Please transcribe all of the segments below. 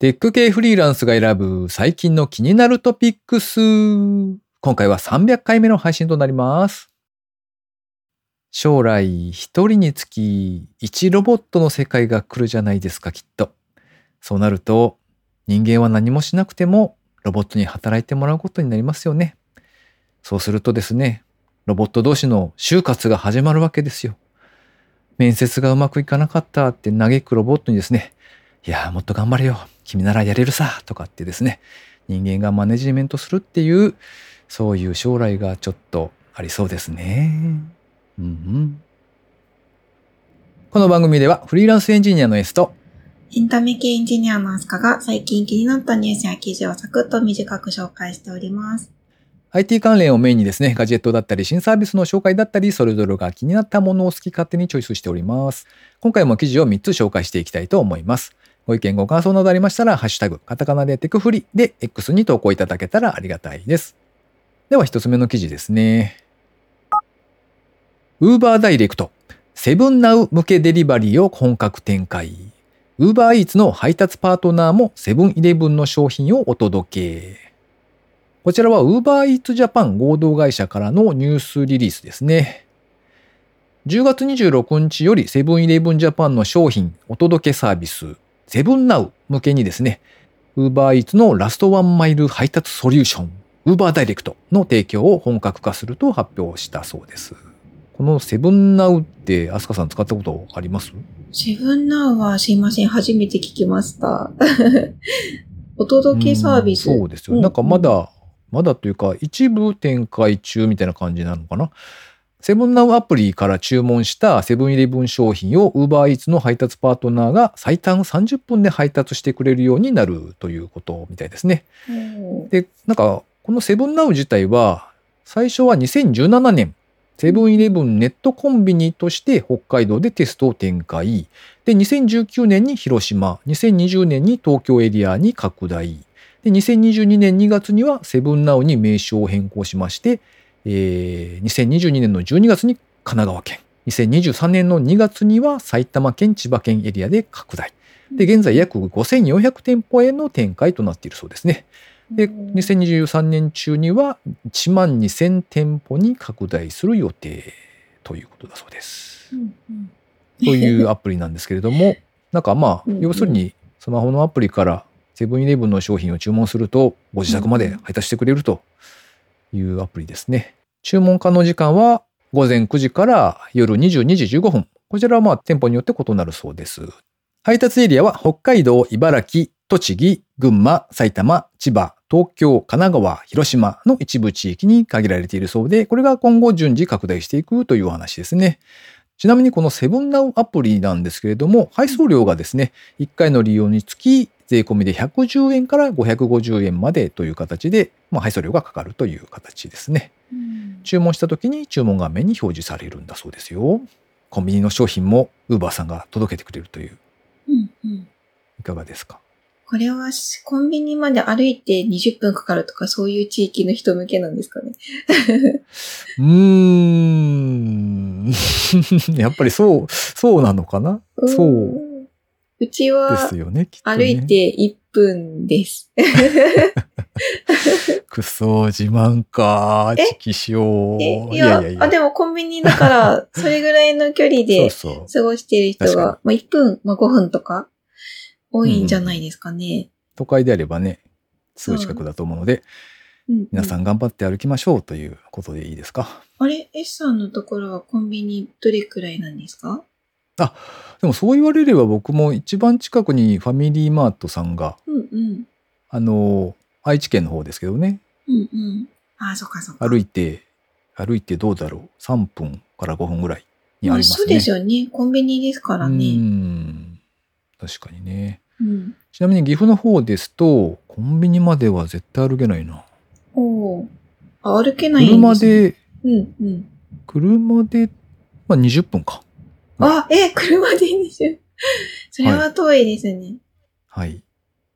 テック系フリーランスが選ぶ最近の気になるトピックス。今回は300回目の配信となります。将来一人につき1ロボットの世界が来るじゃないですかきっと。そうなると人間は何もしなくてもロボットに働いてもらうことになりますよね。そうするとですね、ロボット同士の就活が始まるわけですよ。面接がうまくいかなかったって嘆くロボットにですね、いやーもっと頑張れよ。君ならやれるさ。とかってですね、人間がマネジメントするっていう、そういう将来がちょっとありそうですね。うんうん。この番組ではフリーランスエンジニアの S とエンタメ系エンジニアのアスカが最近気になったニュースや記事をサクッと短く紹介しております。IT 関連をメインにですね、ガジェットだったり新サービスの紹介だったり、それぞれが気になったものを好き勝手にチョイスしております。今回も記事を3つ紹介していきたいと思います。ご意見ご感想などありましたら、ハッシュタグ、カタカナでテクフリで X に投稿いただけたらありがたいです。では1つ目の記事ですね。Uber ダイレクト、セブンナウ向けデリバリーを本格展開。Uber Eats の配達パートナーもセブンイレブンの商品をお届け。こちらは Uber Eats Japan 合同会社からのニュースリリースですね。10月26日よりセブンイレブンジャパンの商品お届けサービスセブンナウ向けにですね、Uber Eats のラストワンマイル配達ソリューション Uber Direct の提供を本格化すると発表したそうです。このセブンナウってアスカさん使ったことあります？セブンナウはすいません、初めて聞きました。お届けサービス。うんそうですよ。なんかまだ、まだというか一部展開中みたいな感じなのかな？セブンナウアプリから注文したセブンイレブン商品を Uber Eats の配達パートナーが最短30分で配達してくれるようになるということみたいですね。うんで、なんかこのセブンナウ自体は最初は2017年セブンイレブンネットコンビニとして北海道でテストを展開。で、2019年に広島、2020年に東京エリアに拡大。で、2022年2月にはセブンナウに名称を変更しまして、えー2022年の12月に神奈川県、2023年の2月には埼玉県、千葉県エリアで拡大。で、現在約5400店舗への展開となっているそうですね。で、2023年中には1万2000店舗に拡大する予定ということだそうです。うんうんというアプリなんですけれども、なんかまあ要するにスマホのアプリからセブンイレブンの商品を注文すると、ご自宅まで配達してくれるというアプリですね。注文可能時間は午前9時から夜22時15分。こちらはまあ店舗によって異なるそうです。配達エリアは北海道、茨城、栃木、群馬、埼玉、千葉、東京、神奈川、広島の一部地域に限られているそうで、これが今後順次拡大していくというお話ですね。ちなみにこのセブンナウアプリなんですけれども、配送料がですね、1回の利用につき税込みで110円から550円までという形で、まあ、配送料がかかるという形ですね。うん注文した時に注文画面に表示されるんだそうですよ。コンビニの商品も Uber さんが届けてくれるという、うんうんいかがですか？これはコンビニまで歩いて20分かかるとかそういう地域の人向けなんですかね。うーん。やっぱりそう、そうなのかな？そううんうちでは。歩いて1分です。くそ、自慢か。え？チキしよう。え？いやあ、でもコンビニだから、それぐらいの距離でそうそう。過ごしてる人確かが、まあ、1分、まあ、5分とか多いんじゃないですかね。都会であればね、すぐ近くだと思うので、うんうん皆さん頑張って歩きましょうということでいいですか？あれ ?S さんのところはコンビニどれくらいなんですか？あ、でもそう言われれば僕も一番近くにファミリーマートさんが、うんうん。あの、愛知県の方ですけどね、うんうん。あ、そっかそっか。歩いて、歩いてどうだろう ?3 分から5分ぐらいにありますね。まあそうですよね。コンビニですからうね。ん。確かにね。うん。ちなみに岐阜の方ですと、コンビニまでは絶対歩けないな。おーあ、歩けないんです、ね。車。で、うんうん。車で、まあ20分か。あ、え、車で20。それは遠いですね。はい。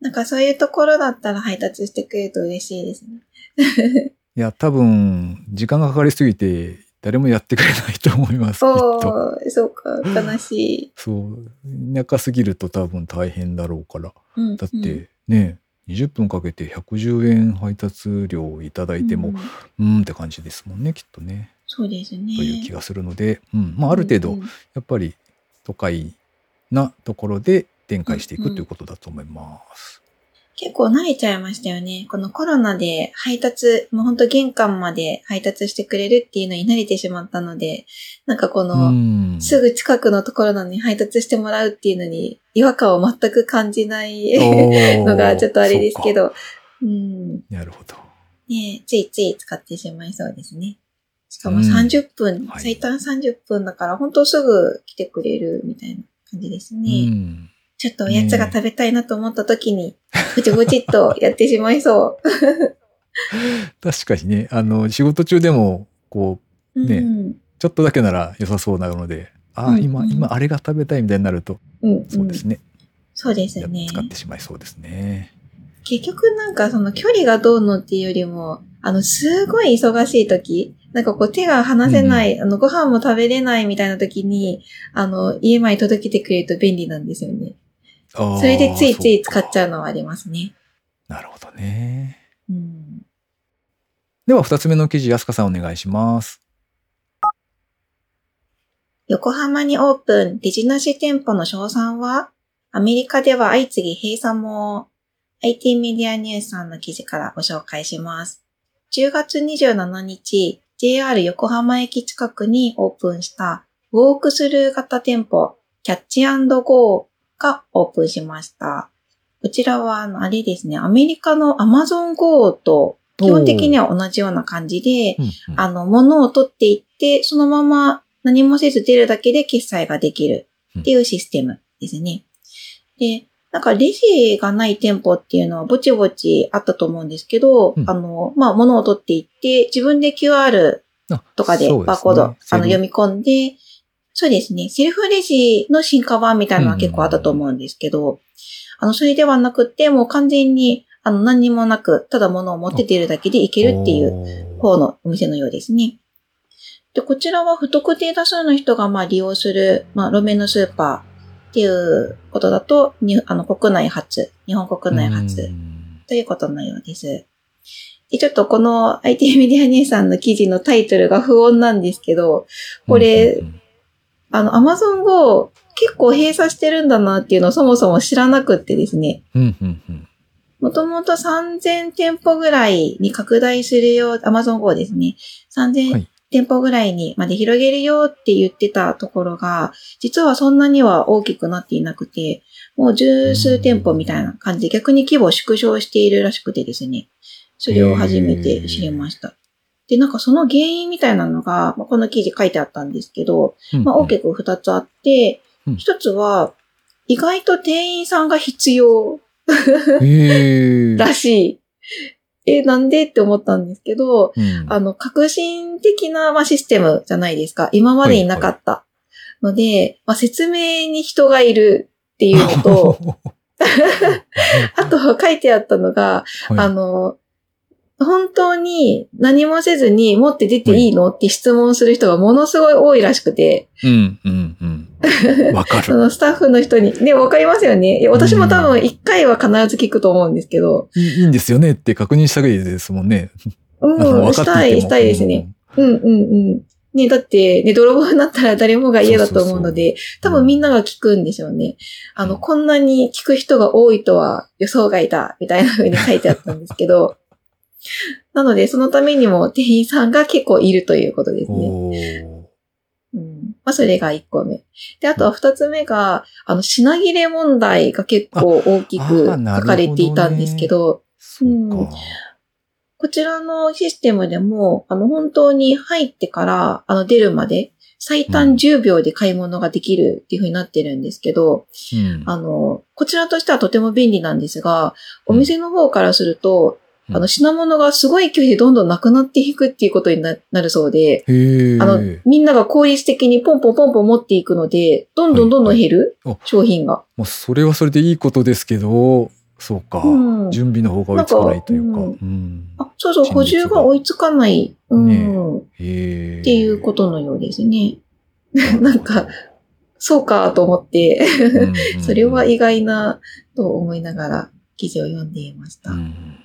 なんかそういうところだったら配達してくれると嬉しいですね。いや、多分、時間がかかりすぎて、誰もやってくれないと思います、きっと。おー、そうか、悲しい。そう。田舎すぎると多分大変だろうから。うん、だって、うんね、20分かけて110円配達料をいただいても、うんうーんって感じですもんね、きっとね。そうですね。という気がするので、うん、まあある程度、うんうんやっぱり都会なところで展開していくうんうんということだと思います。結構慣れちゃいましたよね。このコロナで配達、もうほんと玄関まで配達してくれるっていうのに慣れてしまったので、なんかこの、うんすぐ近くのところなのに配達してもらうっていうのに違和感を全く感じない のがちょっとあれですけそううん。なるほど。ねついつい使ってしまいそうですね。しかもうん30分、はい最短30分だから、本当すぐ来てくれるみたいな感じですね。うんちょっとおやつが食べたいなと思った時に、ぼちぼちっとやってしまいそう。確かにね、あの、仕事中でも、こう、ねうん。ちょっとだけなら良さそうなので、ああ、うん今、うん今、あれが食べたいみたいになると、うん。そうですね。そうですやね。使ってしまいそうですね。結局なんかその距離がどうのっていうよりも、あの、すごい忙しい時、なんかこう手が離せない、あの、ご飯も食べれないみたいな時に、あの、家まで届けてくれると便利なんですよね。それでついつい使っちゃうそのはありますね。かなるほどね。うん。では、二つ目の記事、安香さんお願いします。横浜にオープン、レジなし店舗の賞賛はアメリカでは相次ぎ閉鎖も IT メディアニュースさんの記事からご紹介します。10月27日、JR 横浜駅近くにオープンしたウォークスルー型店舗、キャッチゴーがオープンしました。こちらは、あの、あれですね、アメリカの Amazon Go と基本的には同じような感じで、うんうんあの、物を取っていって、そのまま何もせず出るだけで決済ができるっていうシステムですね。で、なんかレジがない店舗っていうのはぼちぼちあったと思うんですけど、うん。あの、まあ、物を取っていって、自分で QR あとかでバーコード、あの読み込んで、そうですね、セルフレジの進化版みたいなのは結構あったと思うんですけど、あの、それではなくて、もう完全に、あの、何にもなく、ただ物を持って出るだけでいけるっていうう方のお店のようですね。で、こちらは不特定多数の人がまあ利用する、まあ、路面のスーパーっていうことだと、にあの国内初、日本国内初ということのようです。で、ちょっとこの IT メディア姉さんの記事のタイトルが不穏なんですけど、これうんうんあの Amazon Go 結構閉鎖してるんだなっていうのをそもそも知らなくってですね。うんうんうんもともと3000店舗ぐらいに拡大するよう、Amazon Go ですね。3000はい店舗ぐらいにまで広げるよって言ってたところが、実はそんなには大きくなっていなくて、もう十数店舗みたいな感じで逆に規模を縮小しているらしくてですね。それを初めて知りました。で、なんかその原因みたいなのが、まあこの記事書いてあったんですけど、うんまあ大きく二つあってうん、一つは、意外と店員さんが必要。らしい。え、なんで？って思ったんですけど、うんあの、革新的な、まあ、システムじゃないですか。今までになかった。ので、まあ、説明に人がいるっていうのと、あと書いてあったのが、はいあの、本当に何もせずに持って出ていいの？って質問する人がものすごい多いらしくて、うんうんうん。わかる。そのスタッフの人に、ね、わかりますよね。いや私も多分一回は必ず聞くと思うんですけど、いいいいんですよねって確認したぐらいですもんね。うん、したい、したいですね。。うんうんうん。ね、だって、ね、泥棒になったら誰もが嫌だと思うので、多分みんなが聞くんでしょうね。あの、こんなに聞く人が多いとは予想外だ、みたいな風に書いてあったんですけど、なので、そのためにも店員さんが結構いるということですね。うん。まあ、それが1個目。で、あとは2つ目が、あの、品切れ問題が結構大きく書かれていたんですけど、そううんか。こちらのシステムでも、あの、本当に入ってから、あの、出るまで、最短10秒で買い物ができるっていう風になってるんですけど、うんあの、こちらとしてはとても便利なんですが、お店の方からすると、うんあの、品物がすごい距離でどんどんなくなっていくっていうことにななるそうで。あの、みんなが効率的にポンポンポンポン持っていくので、どんどんどんどん減る、はいはいあ商品が。まあ、それはそれでいいことですけど、そうか。うん準備の方が追いつかないというか。なんかうんあ、そうそう、補充が追いつかない。うん。へえ。っていうことのようですね。なんか、そうかと思って、うんうんうん それは意外なと思いながら記事を読んでいました。うん。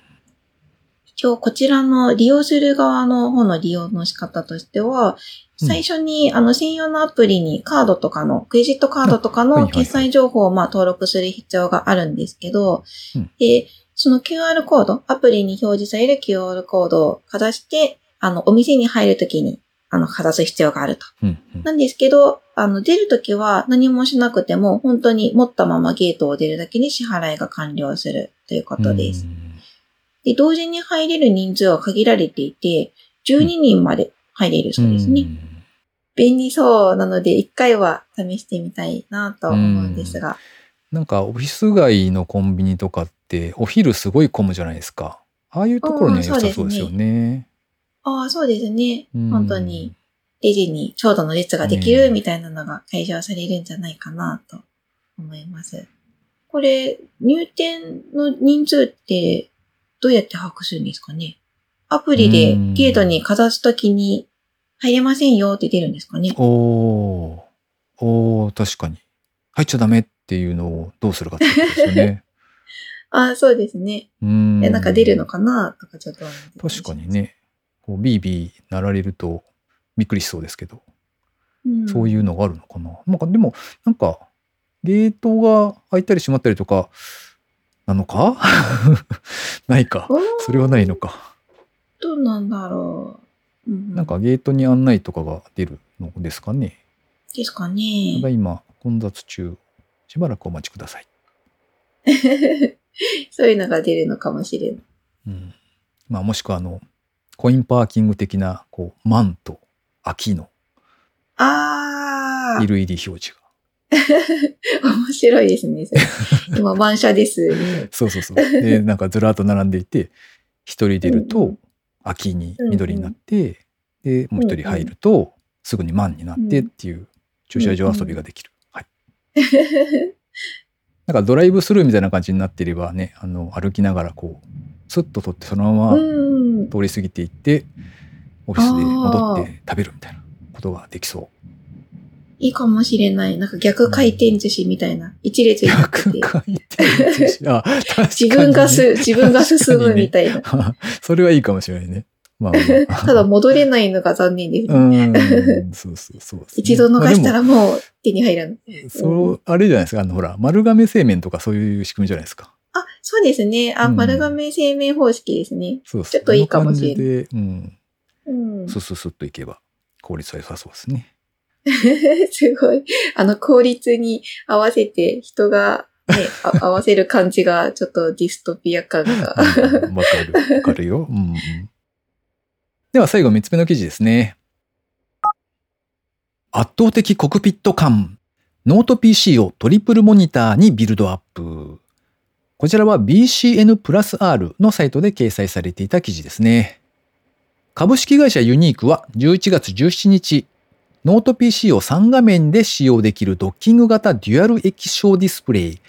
一応こちらの利用する側の方の利用の仕方としては、うん最初にあの専用のアプリにカードとかの、クレジットカードとかの決済情報をまあ登録する必要があるんですけどうん、で、その QR コード、アプリに表示される QR コードをかざして、あの、お店に入るときに、あの、かざす必要があると。うん。うんなんですけど、あの、出るときは何もしなくても、本当に持ったままゲートを出るだけに支払いが完了するということです。で、同時に入れる人数は限られていて、12人まで入れるそうですね。ん便利そうなので、一回は試してみたいなと思うんですが。なんかオフィス街のコンビニとかってお昼すごい混むじゃないですか。ああいうところには良さそうですよね。ああ、そうですね。うん本当に、レジに長蛇の列ができるみたいなのが解消されるんじゃないかなと思います。これ、入店の人数ってどうやって把握するんですかね？アプリでうんゲートにかざすときに入れませんよって出るんですかね？おーおー確かに。入っちゃダメっていうのをどうするかってことですよね。ああ、そうですね。うん。えなんか出るのかなとかちょっと確かに。ね。こうビービー鳴られるとびっくりしそうですけど、うん、そういうのがあるのかな。なんかでも、なんか、ゲートが開いたり閉まったりとか、なのか？ないか。それはないのか。どうなんだろう。うん、なんかゲートに案内とかが出るのですかね。ですかたねだ。今、混雑中。しばらくお待ちください。そういうのが出るのかもしれない。うん。まあ、もしくは、あの、コインパーキング的な、こう、マンと秋のああ、LED 表示が。面白いですね。今、満車です、ね。そうそうそう。で、なんかずらっと並んでいて、一人出るとうんう、秋に緑になって、で、もう一人入ると、すぐに満になってっていう駐車場遊びができる。はい。なんかドライブスルーみたいな感じになっていればね、あの、歩きながらこう、スッと取ってそのままうん。通り過ぎていって、オフィスで戻って食べるみたいなことができそいいかもしれない。なんか逆回転寿司みたいな。一列う。になってて。逆回転寿司あ、確かにね、自分がす、自分が進むみたいな。な。それはいいかもしれないね。まあまあ、ただ戻れないのが残念ですうね。ん、そうそうそうね、一度逃したまあらもう手に入らない。そう、あれじゃないですか。あの、ほら、丸亀製麺とかそういう仕組みじゃないですか。あ、そうですね。あ、うん丸亀製麺方式ですね。そうそう。ちょっといいかもしれないうん、うん。スッスッスッといけば効率は良さそうですね。すごい。あの、効率に合わせて人が、ね、あ合わせる感じが、ちょっとディストピア感が。うんわかる。わかるよ。うんうん。では最後3つ目の記事ですね。圧倒的コクピット感。ノート PC をトリプルモニターにビルドアップ。こちらは BCN プラス R のサイトで掲載されていた記事ですね。株式会社ユニークは11月17日、ノート PC を3画面で使用できるドッキング型デュアル液晶ディスプレイ、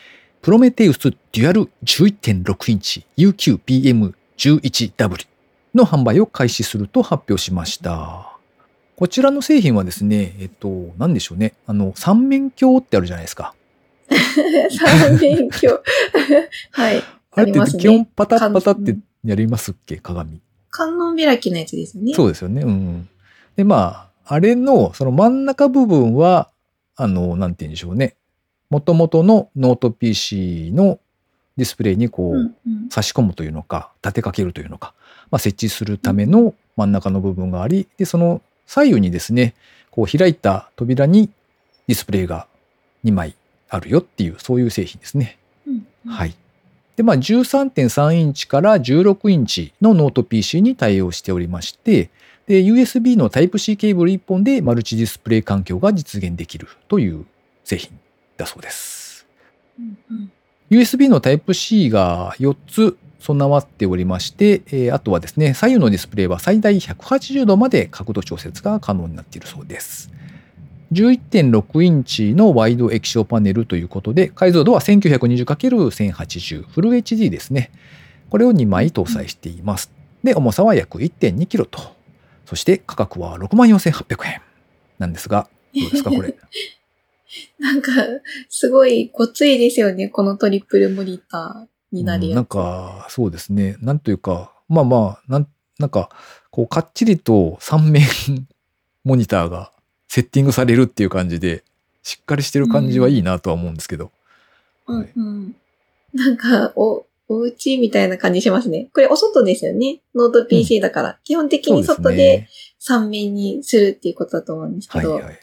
プロメテウスデュアル11.6インチ UQPM11W の販売を開始すると発表しました。こちらの製品はですね、えっと、何でしょうね。あの、三面鏡ってあるじゃないですか。三面鏡。はい。あれって基本パタッパタってやりますっけ？鏡。観音開きのやつですね。そうですよね。うん。で、まあ、あれの、その真ん中部分は、あの、なんて言うんでしょうね。元々のノート PC のディスプレイにこう。差し込むというのか、立てかけるというのか、まあ、設置するための真ん中の部分があり、で、その左右にですね、こう開いた扉にディスプレイが2枚あるよっていう、そういう製品ですね。はい。で、まあ、13.3インチから16インチのノート PC に対応しておりまして、で、USB の Type-C ケーブル1本でマルチディスプレイ環境が実現できるという製品だそうです。うんうん USB の Type-C が4つ備わっておりまして、えーあとはですね、左右のディスプレイは最大180度まで角度調節が可能になっているそうです。11.6インチのワイド液晶パネルということで、解像度は 1920×1080 フル HD ですね。これを2枚搭載しています。で、重さは約 1.2kg と。そして価格は64,800円なんですが、どうですかこれ？なんか、すごいごついですよね、このトリプルモニタになるやつ。うんなんか、そうですね。なんというか、まあまあ、なんなんか、こう、かっちりと3面モニターがセッティングされるっていう感じで、しっかりしてる感じはいいなとは思うんですけど。うんうん。なんか、お、お家みたいな感じしますね。これお外ですよね。ノート PC だから。基本的に外で3面にするっていうことだと思うんですけど。はいはい。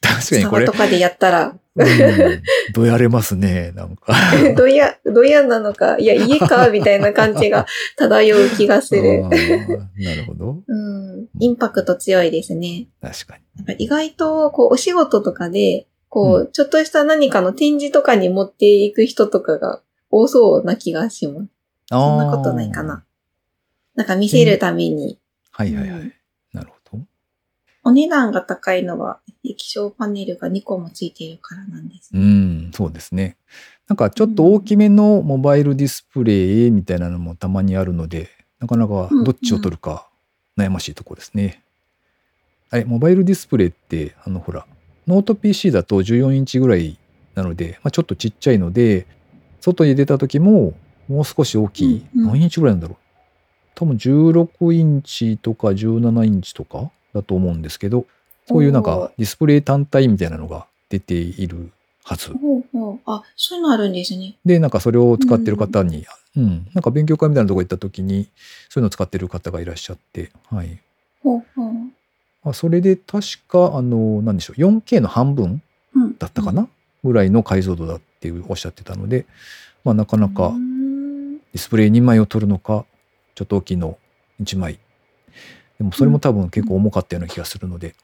確かにこれと、かでやったら、うんどやれますね、なんか。どや、どやなのか、いや、家か、みたいな感じが漂う気がするなるほど。うん。インパクト強いですね。確かに。やっぱ意外と、こう、お仕事とかで、こう、ちょっとした何かの展示とかに持っていく人とかが多そうな気がします。そんなことないかな。なんか見せるために。はいはいはうんい。なるほど。お値段が高いのは、液晶パネルが2個もついているからなんです。うん、そうですね。なんかちょっと大きめのモバイルディスプレイみたいなのもたまにあるので、なかなかどっちを取るか悩ましいところですね。あれ、モバイルディスプレイって、あのほら、ノート PC だと14インチぐらいなので、まあ、ちょっとちっちゃいので、外に出た時ももう少し大きい、うんうん何インチぐらいなんだろう。多分16インチとか17インチとかだと思うんですけど、そういうなんかディスプレイ単体みたいなのが出ているはず。ほうほう。あ、そういうのあるんですね。で、なんかそれを使ってる方に、うん、なんか勉強会みたいなとこ行った時に、そういうのを使ってる方がいらっしゃって、はい。ほうほう。あそれで確か、あの、なんでしょう、4K の半分うん。だったかな、ぐらいの解像度だっていうおっしゃってたので、まあなかなかディスプレイ2枚を取るのか、ちょっと大きいの1枚。でもそれも多分結構重かったような気がするので、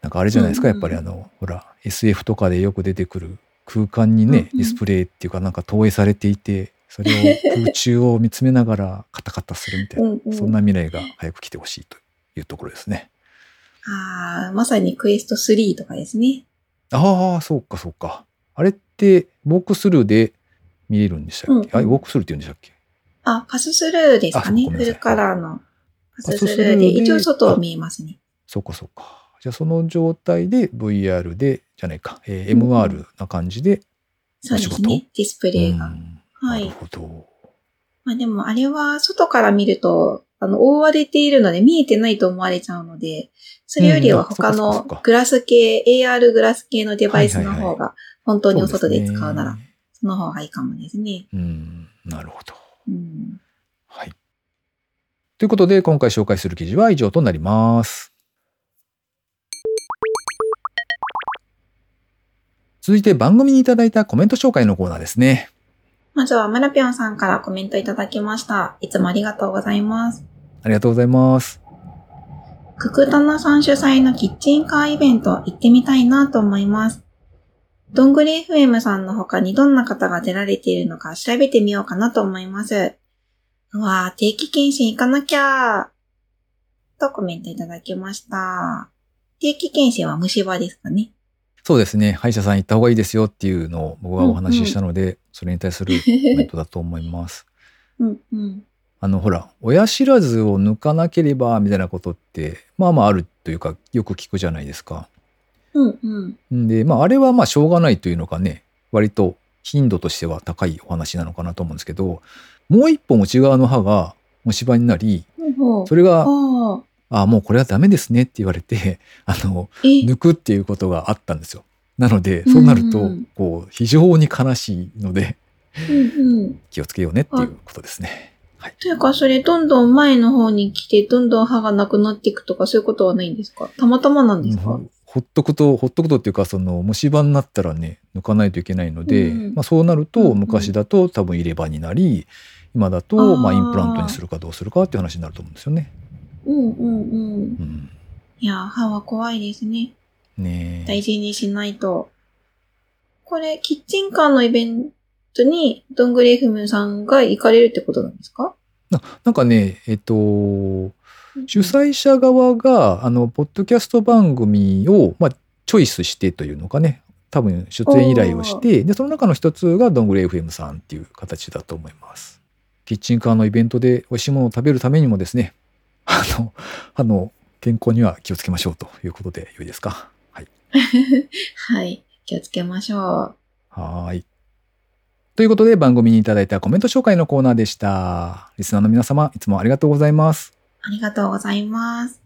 なんかあれじゃないですか、うんやっぱりあの、ほら、SF とかでよく出てくる空間にね、ディスプレイっていうかなんか投影されていて、それを空中を見つめながらカタカタするみたいな、うんうんそんな未来が早く来てほしいというところですね。ああ、まさにクエスト3とかですね。ああ、そうかそうか。あれって、ウォークスルーで見れるんでしたっけ、うんうんあれ、ウォークスルーって言うんでしたっけ？あ、パススルーですかね。フルカラーのパススルーでーで、一応外見えますね。そうかそうか。じゃあその状態で VR で、じゃないか、えー MR な感じで、そうですね。ディスプレイが。うんはいなるほど。まあでもあれは外から見ると、あの、覆われているので見えてないと思われちゃうので、それよりは他のかグラス系、AR グラス系のデバイスの方が本当にお外で使うなら、その方がいいかもですね。うん、なるほど。うん。はい。ということで、今回紹介する記事は以上となります。続いて番組にいただいたコメント紹介のコーナーですね。まずは、マラピョンさんからコメントいただきました。いつもありがとうございます。ありがとうございます。ククタナさん主催のキッチンカーイベント行ってみたいなと思います。どんぐり FM さんの他にどんな方が出られているのか調べてみようかなと思います。うわぁ、定期検診行かなきゃとコメントいただきました。定期検診は虫歯ですかね。そうですね。歯医者さん行った方がいいですよっていうのを僕がお話ししたので、それに対するコメントだと思います。うんうん。あの、ほら、親知らずを抜かなければみたいなことって、まあまああるというか、よく聞くじゃないですか。うんうん。んで、まあ、あれはまあ、しょうがないというのがね、割と頻度としては高いお話なのかなと思うんですけど、もう一本内側の歯が虫歯になり、それが、ああ。あもうこれはダメですねって言われて、あの、え、抜くっていうことがあったんですよ。なので、そうなるとうんうん、こう、非常に悲しいので、うんうん。気をつけようねっていうことですね。はい。というか、それ、どんどん前の方に来て、どんどん歯がなくなっていくとか、そういうことはないんですか？たまたまなんですか、うんほっとくと、ほっとくとっていうか、その虫歯になったらね、抜かないといけないので、うんまあそうなると、昔だと多分入れ歯になり、今だあと、ーまあインプラントにするかどうするかっていう話になると思うんですよね。うんうんうん。うん。いや、歯は怖いですね。ねえ大事にしないと。これ、キッチンカーのイベントに、どんぐり FM さんが行かれるってことなんですか？ななんかね、えっと、主催者側が、あの、ポッドキャスト番組を、まあ、チョイスしてというのかね、多分出演依頼をして、で、その中の一つがどんぐり FM さんっていう形だと思います。キッチンカーのイベントで美味しいものを食べるためにもですね、あの、あの、健康には気をつけましょうということで良いですか？はい。はい。気をつけましょう。はーい。ということで番組にいただいたコメント紹介のコーナーでした。リスナーの皆様、いつもありがとうございます。ありがとうございます。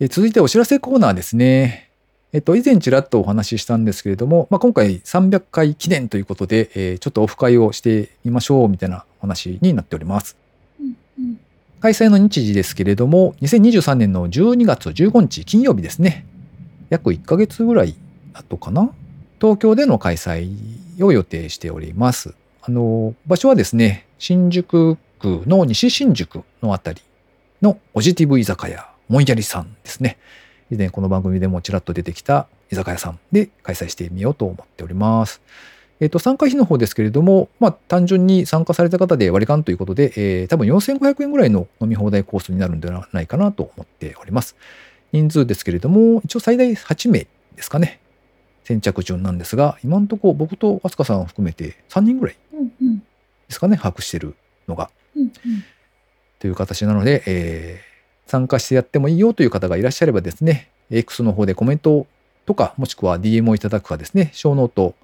え続いてお知らせコーナーですね。えっと、以前ちらっとお話ししたんですけれども、まあ、今回300回記念ということで、えーちょっとオフ会をしてみましょうみたいなお話になっております。うんうん開催の日時ですけれども、2023年の12月15日金曜日ですね。約1ヶ月ぐらい後かな東京での開催を予定しております。あの、場所はですね、新宿区の西新宿のあたりのポジティブ居酒屋、もんやりさんですね。以前この番組でもちらっと出てきた居酒屋さんで開催してみようと思っております。えっ、と、参加費の方ですけれども、まあ、単純に参加された方で割り勘ということで、えー多分4500円ぐらいの飲み放題コースになるんではないかなと思っております。人数ですけれども、一応最大8名ですかね。先着順なんですが、今のところ僕と飛鳥さんを含めて3人ぐらいうんうんですかね、把握してるのが。うんうんという形なので、えー参加してやってもいいよという方がいらっしゃればですね、X の方でコメントとか、もしくは DM をいただくかですね、ショーノート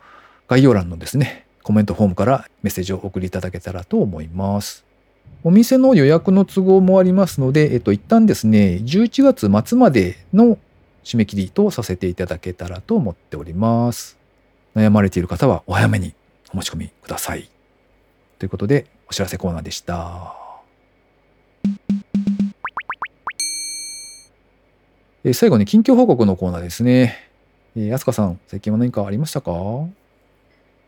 概要欄のですね、コメントフォームからメッセージをお送りいただけたらと思います。お店の予約の都合もありますので、えっと、一旦ですね、11月末までの締め切りとさせていただけたらと思っております。悩まれている方はお早めにお持ち込みください。ということで、お知らせコーナーでした。えー最後に近況報告のコーナーですね。えー、あすかさん、最近は何かありましたか？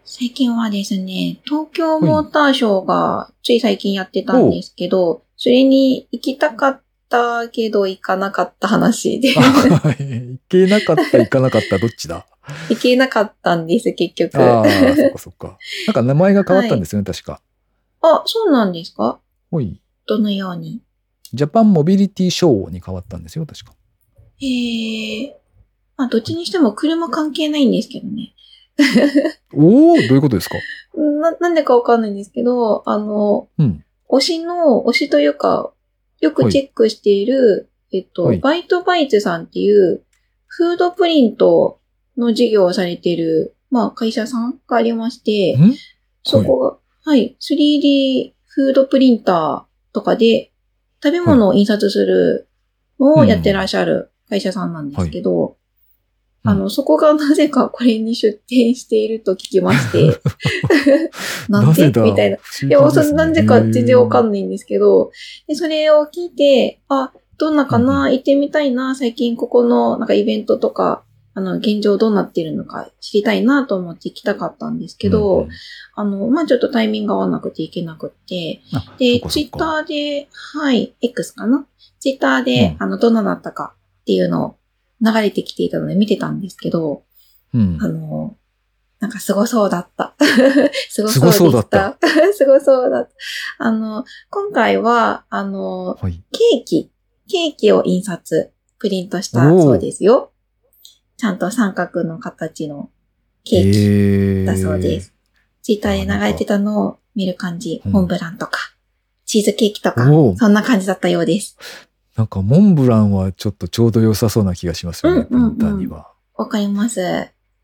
最近はですね、東京モーターショーがつい最近やってたんですけど、それに行きたかったけど行かなかった話で、行けなかった、行かなかった、どっちだ？行けなかったんです、結局。ああ、そっかそっか。なんか名前が変わったんですよね、確か。あ、そうなんですか？ほい。どのように？ジャパンモビリティショーに変わったんですよ、確か。へえ。まあ、どっちにしても車関係ないんですけどね。おおどういうことですか？な、なんでかわかんないんですけど、あの、うん。推しの、推しというか、よくチェックしている、えっと、はい。バイトバイツさんっていう、フードプリントの事業をされている、まあ、会社さんがありまして、ん？そこが、はい、3D フードプリンターとかで、食べ物を印刷するのをやってらっしゃる会社さんなんですけど、うんあの、そこがなぜかこれに出店していると聞きまして、なんで？みたいな。いいや、なんでか全然わか。んないんですけど、で、それを聞いて、あ、どんなかな、行ってみたいな、最近ここのなんかイベントとか、あの、現状どうなってるのか知りたいなと思って行きたかったんですけど、うんあの、まあ、ちょっとタイミング合わなくて行けなくって、あで、ツイッターで、はい、X かな？ツイッターで、うん。あの、どんなだったかっていうのを流れてきていたので見てたんですけど、うんあの、なんかすごそうだった。すごそうだった。すごそうだった。あの、今回は、あの、はい。ケーキ、ケーキを印刷、プリントしたそうですよ。ちゃんと三角の形のケーキえだそうです。ツイッターで流れてたのを見る感じ、うんモンブランとか、チーズケーキとかそんな感じだったようです。なんか、モンブランはちょっとちょうど良さそうな気がしますよね、うんうんうには。わかります。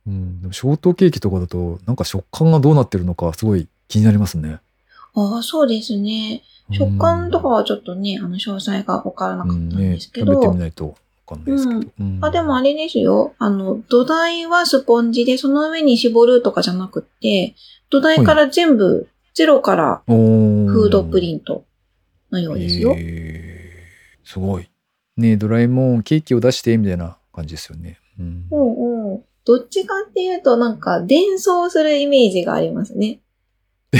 うん、でもショートケーキとかだと、なんか食感がどうなってるのか、すごい気になりますね。ああ、そうですね。食感とかはちょっとね、あの、詳細がわからなかったんうんね、ですけ食べてど、みないとわかんないですけど。うんあ、でもあれですよ。あの、土台はスポンジで、その上に絞るとかじゃなくって、土台から全部、ゼロからフードプリントのようですよ。えーすごい。ねドラえもんケーキを出して、みたいな感じですよね。うんおうおうどっちかっていうと、なんか、伝送するイメージがありますね。こ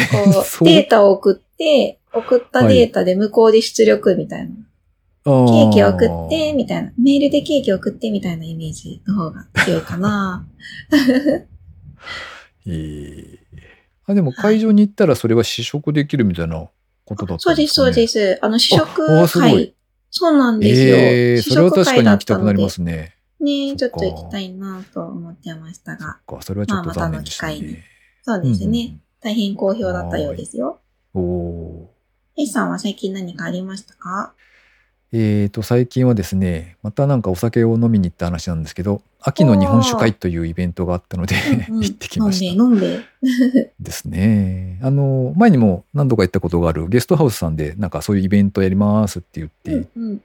う、データを送って、送ったデータで向こうで出力みたいな。あーケーキを送って、みたいな。メールでケーキを送って、みたいなイメージの方が強いかな。えーあ、でも会場に行ったらそれは試食できるみたいなことだったそうです、そうですす。あの、試食会。そうなんですよ。ええ試それは確かに行きたくなりまのすね。で。ねちょっと行きたいなと思ってましたが。そっか、それはちょっと残念でしたまあまたの機会にね。そうですね。うん大変好評だったようですよ。おーエイさんは最近何かありましたか？ええーと、最近はですね、またなんかお酒を飲みに行った話なんですけど、秋の日本酒会というイベントがあったので、うんうん 行ってきました。飲んで、で。ですね。あの、前にも何度か行ったことがあるゲストハウスさんで、なんかそういうイベントやりますって言ってうん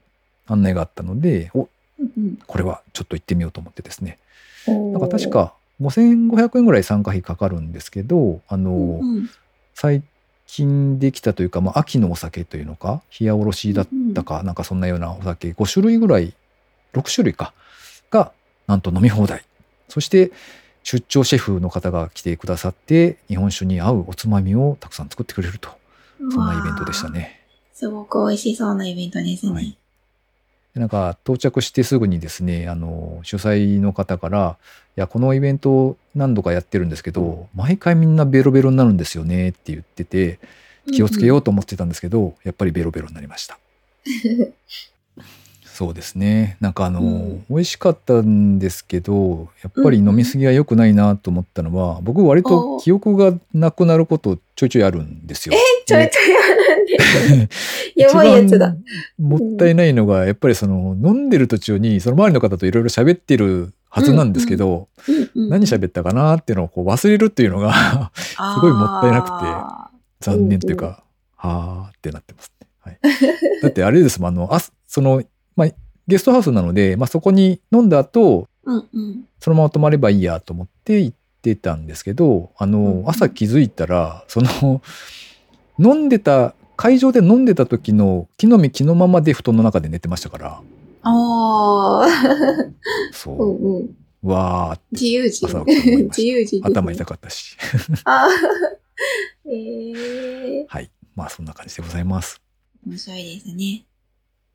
案内があったので、お、うんこれはちょっと行ってみようと思ってですね。うん。なんか確か5500円ぐらい参加費かかるんですけど、あの、うんうん最近できたというか、まあ、秋のお酒というのか、冷やおろしだったか、なんかそんなようなお酒5種類ぐらい、6種類か、が、なんと飲み放題。そして、出張シェフの方が来てくださって、日本酒に合うおつまみをたくさん作ってくれると。そんなイベントでした。ね。すごく美味しそうなイベントですね。はいでなんか到着してすぐにですね、あの、主催の方から、いや、このイベント何度かやってるんですけど、毎回みんなベロベロになるんですよねって言ってて、気をつけようと思ってたんですけど、やっぱりベロベロになりました。そうですね。なんかあの、うん美味しかったんですけど、やっぱり飲みすぎは良くないなと思ったのは、僕割と記憶がなくなることちょいちょいあるんですよ。ちょいちょいある。やばいやつだ。もったいないのが、やっぱりその飲んでる途中にその周りの方といろいろ喋ってるはずなんですけど、うんうん何喋ったかなっていうのをこう忘れるっていうのがすごいもったいなくてあ残念というか、はーってなってますね。はい、だってあれですもん、あの、あその、まあ、ゲストハウスなので、まあ、そこに飲んだ後、ーうんうん。そのまま泊まればいいやと思って行ってたんですけど、あの、うん朝気づいたら、その、飲んでた、会場で飲んでた時の木の実木のままで布団の中で寝てましたから、ああ。そうう、んうん。わーって自由人。朝起きて思いました自由人。頭痛かったし。ああ。ええはい。まあそんな感じでございます。面白いですね。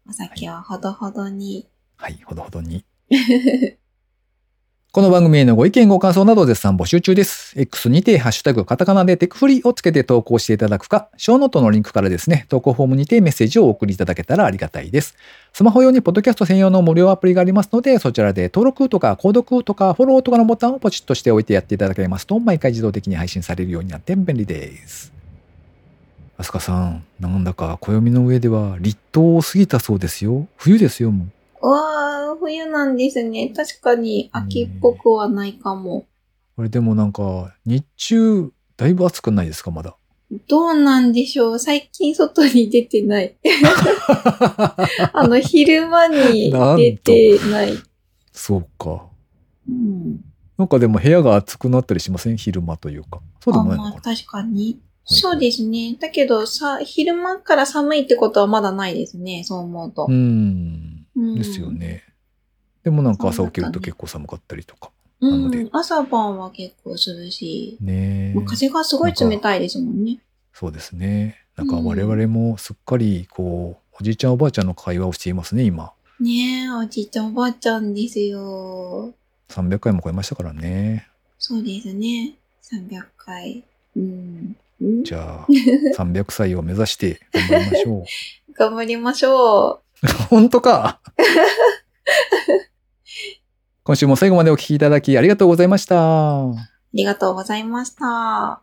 お酒はほどほどに。はい、ほどほどに。この番組へのご意見ご感想など絶賛募集中です。X にてハッシュタグカタカナでテクフリーをつけて投稿していただくか、ショーノートのリンクからですね、投稿フォームにてメッセージをお送りいただけたらありがたいです。スマホ用にポッドキャスト専用の無料アプリがありますので、そちらで登録とか購読とかフォローとかのボタンをポチッとしておいてやっていただけますと、毎回自動的に配信されるようになって便利です。あすかさん、なんだか暦の上では立冬を過ぎたそうですよ。冬ですよ、もう。うわあ、冬なんですね。確かに秋っぽくはないかも。これでもなんか、日中、だいぶ暑くないですか、まだ？どうなんでしょう最近外に出てない。あの、昼間に出てない。そうか。うん。なんかでも部屋が暑くなったりしません？昼間というか。そうであ、もないのかな？まあ確かに。はいそうですね。だけどさ、昼間から寒いってことはまだないですね。そう思うとう。ん。うんですよ。ね。でもなんか朝起きると結構寒かったりとか。うなのでん。朝晩は結構涼しい。ねまあ風がすごい冷たいですもんね。そうですね。なんかうん我々もすっかり、こう、おじいちゃんおばあちゃんの会話をしていますね、今。ねえ、おじいちゃんおばあちゃんですよ。300回も超えましたからね。そうですね。300回。うん。うんじゃあ、300歳を目指して頑張りましょう。頑張りましょう。本当か？今週も最後までお聞きいただきありがとうございました。ありがとうございました。